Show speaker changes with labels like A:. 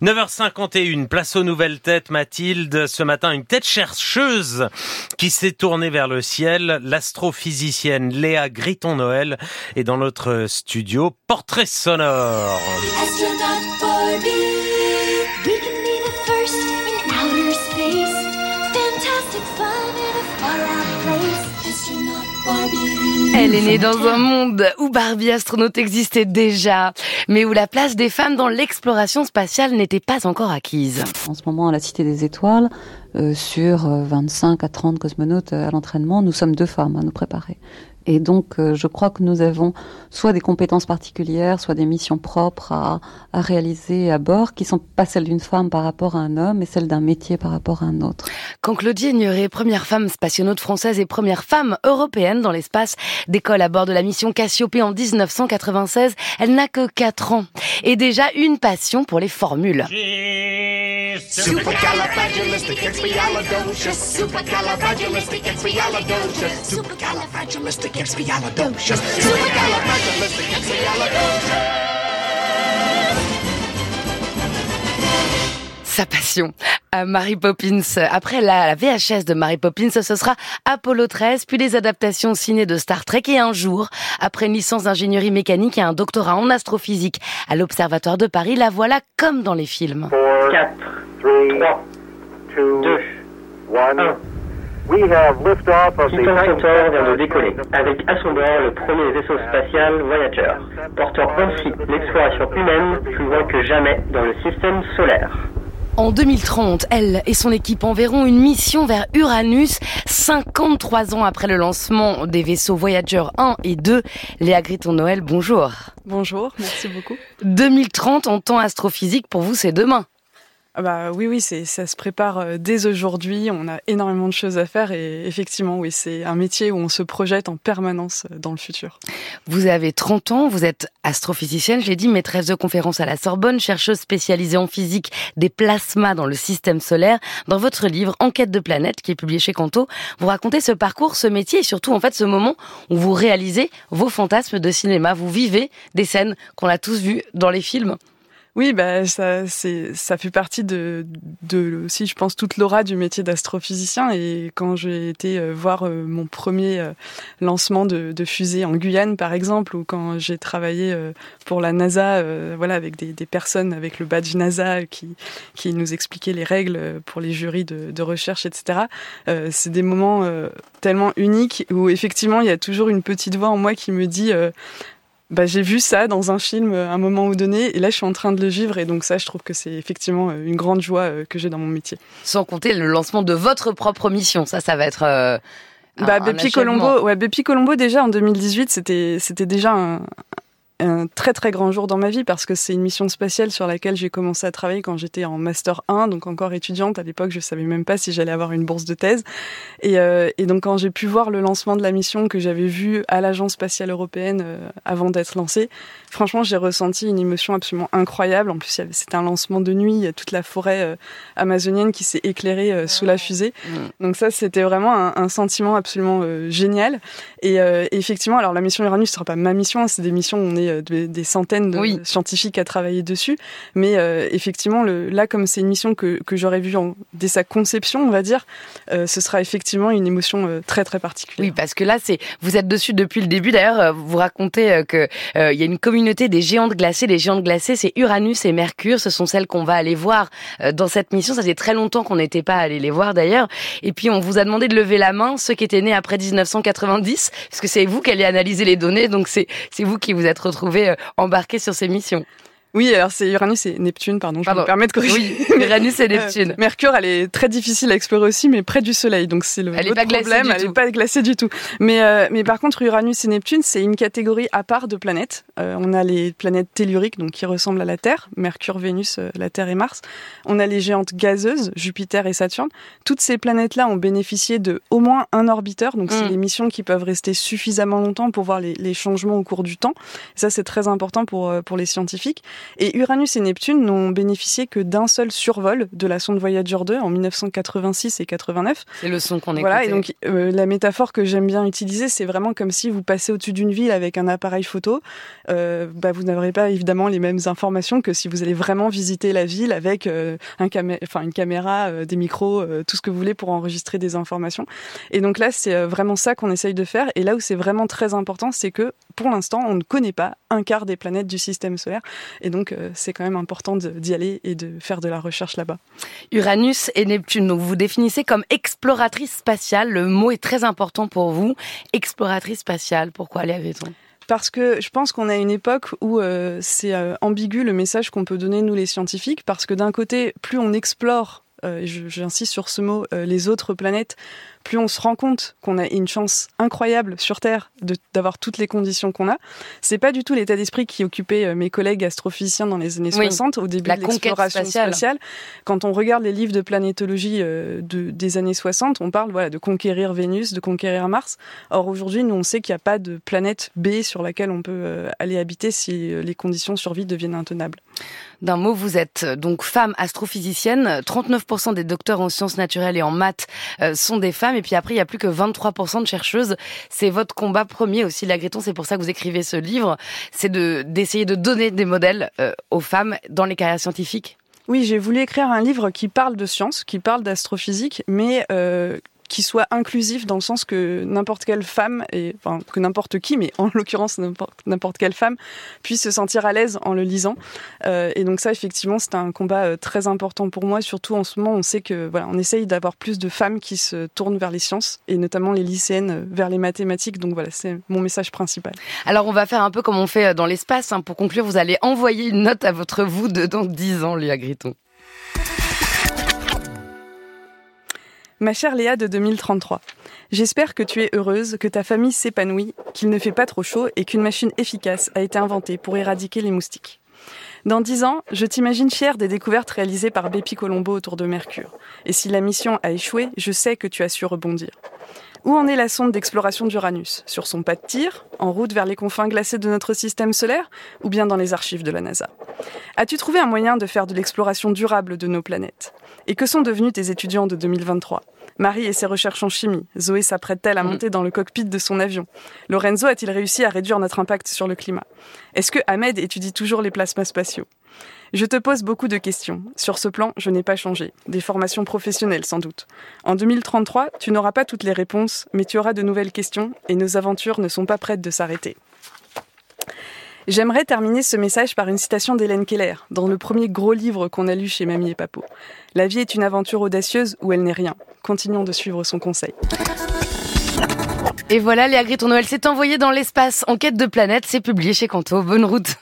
A: 9h51, place aux nouvelles têtes, Mathilde. Ce matin, une tête chercheuse qui s'est tournée vers le ciel. L'astrophysicienne Léa Griton-Noël est dans notre studio. Portrait sonore.
B: Elle est née dans un monde où Barbie astronaute existait déjà, mais où la place des femmes dans l'exploration spatiale n'était pas encore acquise.
C: En ce moment, à la Cité des Étoiles, euh, sur 25 euh, à 30 cosmonautes euh, à l'entraînement, nous sommes deux femmes à nous préparer. Et donc, euh, je crois que nous avons soit des compétences particulières, soit des missions propres à, à réaliser à bord, qui sont pas celles d'une femme par rapport à un homme, mais celles d'un métier par rapport à un autre.
B: Quand Claudie Ignoré, première femme spationaute française et première femme européenne dans l'espace, décolle à bord de la mission Cassiopée en 1996, elle n'a que 4 ans. Et déjà une passion pour les formules. Sa passion à Mary Poppins. Après la, VHS de Mary Poppins, ce sera Apollo 13, puis les adaptations ciné de Star Trek et un jour, après une licence d'ingénierie mécanique et un doctorat en astrophysique à l'Observatoire de Paris, la voilà comme dans les films.
D: 4, 3, 2, 1. Titan Centaur vient de décoller, avec à son bord le premier vaisseau spatial Voyager, portant ainsi l'exploration humaine plus loin que jamais dans le système solaire.
B: En 2030, elle et son équipe enverront une mission vers Uranus, 53 ans après le lancement des vaisseaux Voyager 1 et 2. Léa Griton-Noël, bonjour.
E: Bonjour, merci beaucoup.
B: 2030 en temps astrophysique, pour vous, c'est demain.
E: Ah bah oui, oui, c'est ça se prépare euh, dès aujourd'hui. On a énormément de choses à faire et effectivement, oui, c'est un métier où on se projette en permanence euh, dans le futur.
B: Vous avez 30 ans, vous êtes astrophysicienne, j'ai dit maîtresse de conférence à la Sorbonne, chercheuse spécialisée en physique des plasmas dans le système solaire. Dans votre livre Enquête de planète, qui est publié chez Canto, vous racontez ce parcours, ce métier et surtout en fait ce moment où vous réalisez vos fantasmes de cinéma, vous vivez des scènes qu'on a tous vues dans les films.
E: Oui, bah, ça, ça fait partie de, de aussi, je pense, toute l'aura du métier d'astrophysicien. Et quand j'ai été euh, voir euh, mon premier euh, lancement de, fusée en Guyane, par exemple, ou quand j'ai travaillé pour la NASA, voilà, avec des, personnes avec le badge NASA qui, qui nous expliquaient les règles pour les jurys de, de recherche, etc. c'est des moments tellement uniques où effectivement, il y a toujours une petite voix en moi qui me dit bah, j'ai vu ça dans un film à un moment donné, et là je suis en train de le vivre, et donc ça je trouve que c'est effectivement euh, une grande joie euh, que j'ai dans mon métier.
B: Sans compter le lancement de votre propre mission, ça, ça va être... Euh,
E: bah, Bepi Colombo, ouais, Bepi Colombo déjà en 2018, c'était c'était déjà un, un très très grand jour dans ma vie parce que c'est une mission spatiale sur laquelle j'ai commencé à travailler quand j'étais en master 1, donc encore étudiante. À l'époque, je savais même pas si j'allais avoir une bourse de thèse. Et, euh, et donc quand j'ai pu voir le lancement de la mission que j'avais vue à l'agence spatiale européenne euh, avant d'être lancée, franchement, j'ai ressenti une émotion absolument incroyable. En plus, c'était un lancement de nuit, il y a toute la forêt euh, amazonienne qui s'est éclairée sous la fusée. Mm. Donc ça, c'était vraiment un, un, sentiment absolument génial. Et, effectivement, alors la mission Uranus, ce sera pas ma mission, hein, c'est des missions où on est euh, des centaines de scientifiques à travailler dessus. Mais euh, effectivement, le, là, comme c'est une mission que, que j'aurais vue dès sa conception, on va dire, euh, ce sera effectivement une émotion très très particulière.
B: Oui, parce que là, c'est vous êtes dessus depuis le début. D'ailleurs, vous racontez que il y a une communauté des géantes glacées. Les géantes glacées, c'est Uranus et Mercure. Ce sont celles qu'on va aller voir dans cette mission. Ça fait très longtemps qu'on n'était pas allé les voir d'ailleurs. Et puis on vous a demandé de lever la main ceux qui étaient nés après 1990, parce que c'est vous qui allez analyser les données. Donc c'est c'est vous qui vous êtes retrouvé euh, embarqué sur ces missions.
E: Oui, alors c'est Uranus et Neptune, pardon, je me permets de corriger.
B: Oui, Uranus et euh, Neptune.
E: Mercure, elle est très difficile à explorer aussi, mais près du Soleil, donc c'est le
B: elle est pas
E: problème. elle n'est pas glacée du tout. Mais, euh, mais par contre, Uranus et Neptune, c'est une catégorie à part de planètes. Euh, on a les planètes telluriques, donc qui ressemblent à la Terre, Mercure, Vénus, la Terre et Mars. On a les géantes gazeuses, Jupiter et Saturne. Toutes ces planètes-là ont bénéficié de au moins un orbiteur, donc c'est des missions qui peuvent rester suffisamment longtemps pour voir les, les changements au cours du temps. Et ça, c'est très important pour, pour les scientifiques. Et Uranus et Neptune n'ont bénéficié que d'un seul survol de la sonde Voyager 2 en 1986 et 89.
B: C'est le son qu'on écoute.
E: Voilà, et donc euh, la métaphore que j'aime bien utiliser, c'est vraiment comme si vous passez au-dessus d'une ville avec un appareil photo. Euh, bah, vous n'aurez pas évidemment les mêmes informations que si vous allez vraiment visiter la ville avec euh, un enfin, une caméra, des micros, tout ce que vous voulez pour enregistrer des informations. Et donc là, c'est vraiment ça qu'on essaye de faire. Et là où c'est vraiment très important, c'est que pour l'instant, on ne connaît pas un quart des planètes du système solaire. Et donc, euh, c'est quand même important d'y aller et de faire de la recherche là-bas.
B: Uranus et Neptune, donc vous définissez comme exploratrice spatiale. Le mot est très important pour vous. Exploratrice spatiale, pourquoi Léa Gréton
E: parce que je pense qu'on a une époque où euh, c'est euh, ambigu le message qu'on peut donner nous les scientifiques, parce que d'un côté, plus on explore euh, j'insiste sur ce mot, euh, les autres planètes, plus on se rend compte qu'on a une chance incroyable sur Terre d'avoir toutes les conditions qu'on a. C'est pas du tout l'état d'esprit qui occupait euh, mes collègues astrophysiciens dans les années 60, au début de l'exploration spatiale. Quand on regarde les livres de planétologie de, des années 60, on parle voilà, de conquérir Vénus, de conquérir Mars. Or aujourd'hui, nous on sait qu'il n'y a pas de planète B sur laquelle on peut aller habiter si les conditions de survie deviennent intenables.
B: D'un mot, vous êtes donc femme astrophysicienne. 39% des docteurs en sciences naturelles et en maths euh, sont des femmes. Et puis après, il y a plus que 23% de chercheuses. C'est votre combat premier aussi, Lagreton. C'est pour ça que vous écrivez ce livre. C'est de d'essayer de donner des modèles euh, aux femmes dans les carrières scientifiques.
E: Oui, j'ai voulu écrire un livre qui parle de science, qui parle d'astrophysique, mais euh, qui soit inclusif dans le sens que n'importe quelle femme, et, enfin que n'importe qui, mais en l'occurrence n'importe quelle femme, puisse se sentir à l'aise en le lisant. Euh, et donc ça, effectivement, c'est un combat euh, très important pour moi. Surtout en ce moment, on sait que voilà, on essaye d'avoir plus de femmes qui se tournent vers les sciences et notamment les lycéennes euh, vers les mathématiques. Donc voilà, c'est mon message principal.
B: Alors on va faire un peu comme on fait dans l'espace. Hein. Pour conclure, vous allez envoyer une note à votre vous de dans 10 ans, Léa Griton.
E: Ma chère Léa de 2033, j'espère que tu es heureuse, que ta famille s'épanouit, qu'il ne fait pas trop chaud et qu'une machine efficace a été inventée pour éradiquer les moustiques. Dans dix ans, je t'imagine fière des découvertes réalisées par Bepi Colombo autour de Mercure. Et si la mission a échoué, je sais que tu as su rebondir. Où en est la sonde d'exploration d'Uranus? Sur son pas de tir En route vers les confins glacés de notre système solaire Ou bien dans les archives de la NASA? As-tu trouvé un moyen de faire de l'exploration durable de nos planètes? Et que sont devenus tes étudiants de 2023 Marie et ses recherches en chimie. Zoé s'apprête-t-elle à mm. monter dans le cockpit de son avion? Lorenzo a-t-il réussi à réduire notre impact sur le climat? Est-ce que Ahmed étudie toujours les plasmas spatiaux? Je te pose beaucoup de questions. Sur ce plan, je n'ai pas changé. Des formations professionnelles, sans doute. En 2033, tu n'auras pas toutes les réponses, mais tu auras de nouvelles questions et nos aventures ne sont pas prêtes de s'arrêter. J'aimerais terminer ce message par une citation d'Hélène Keller, dans le premier gros livre qu'on a lu chez Mamie et Papo. La vie est une aventure audacieuse où elle n'est rien. Continuons de suivre son conseil.
B: Et voilà, Léa Griton Noël s'est envoyée dans l'espace en quête de planète. C'est publié chez Canto. Bonne route.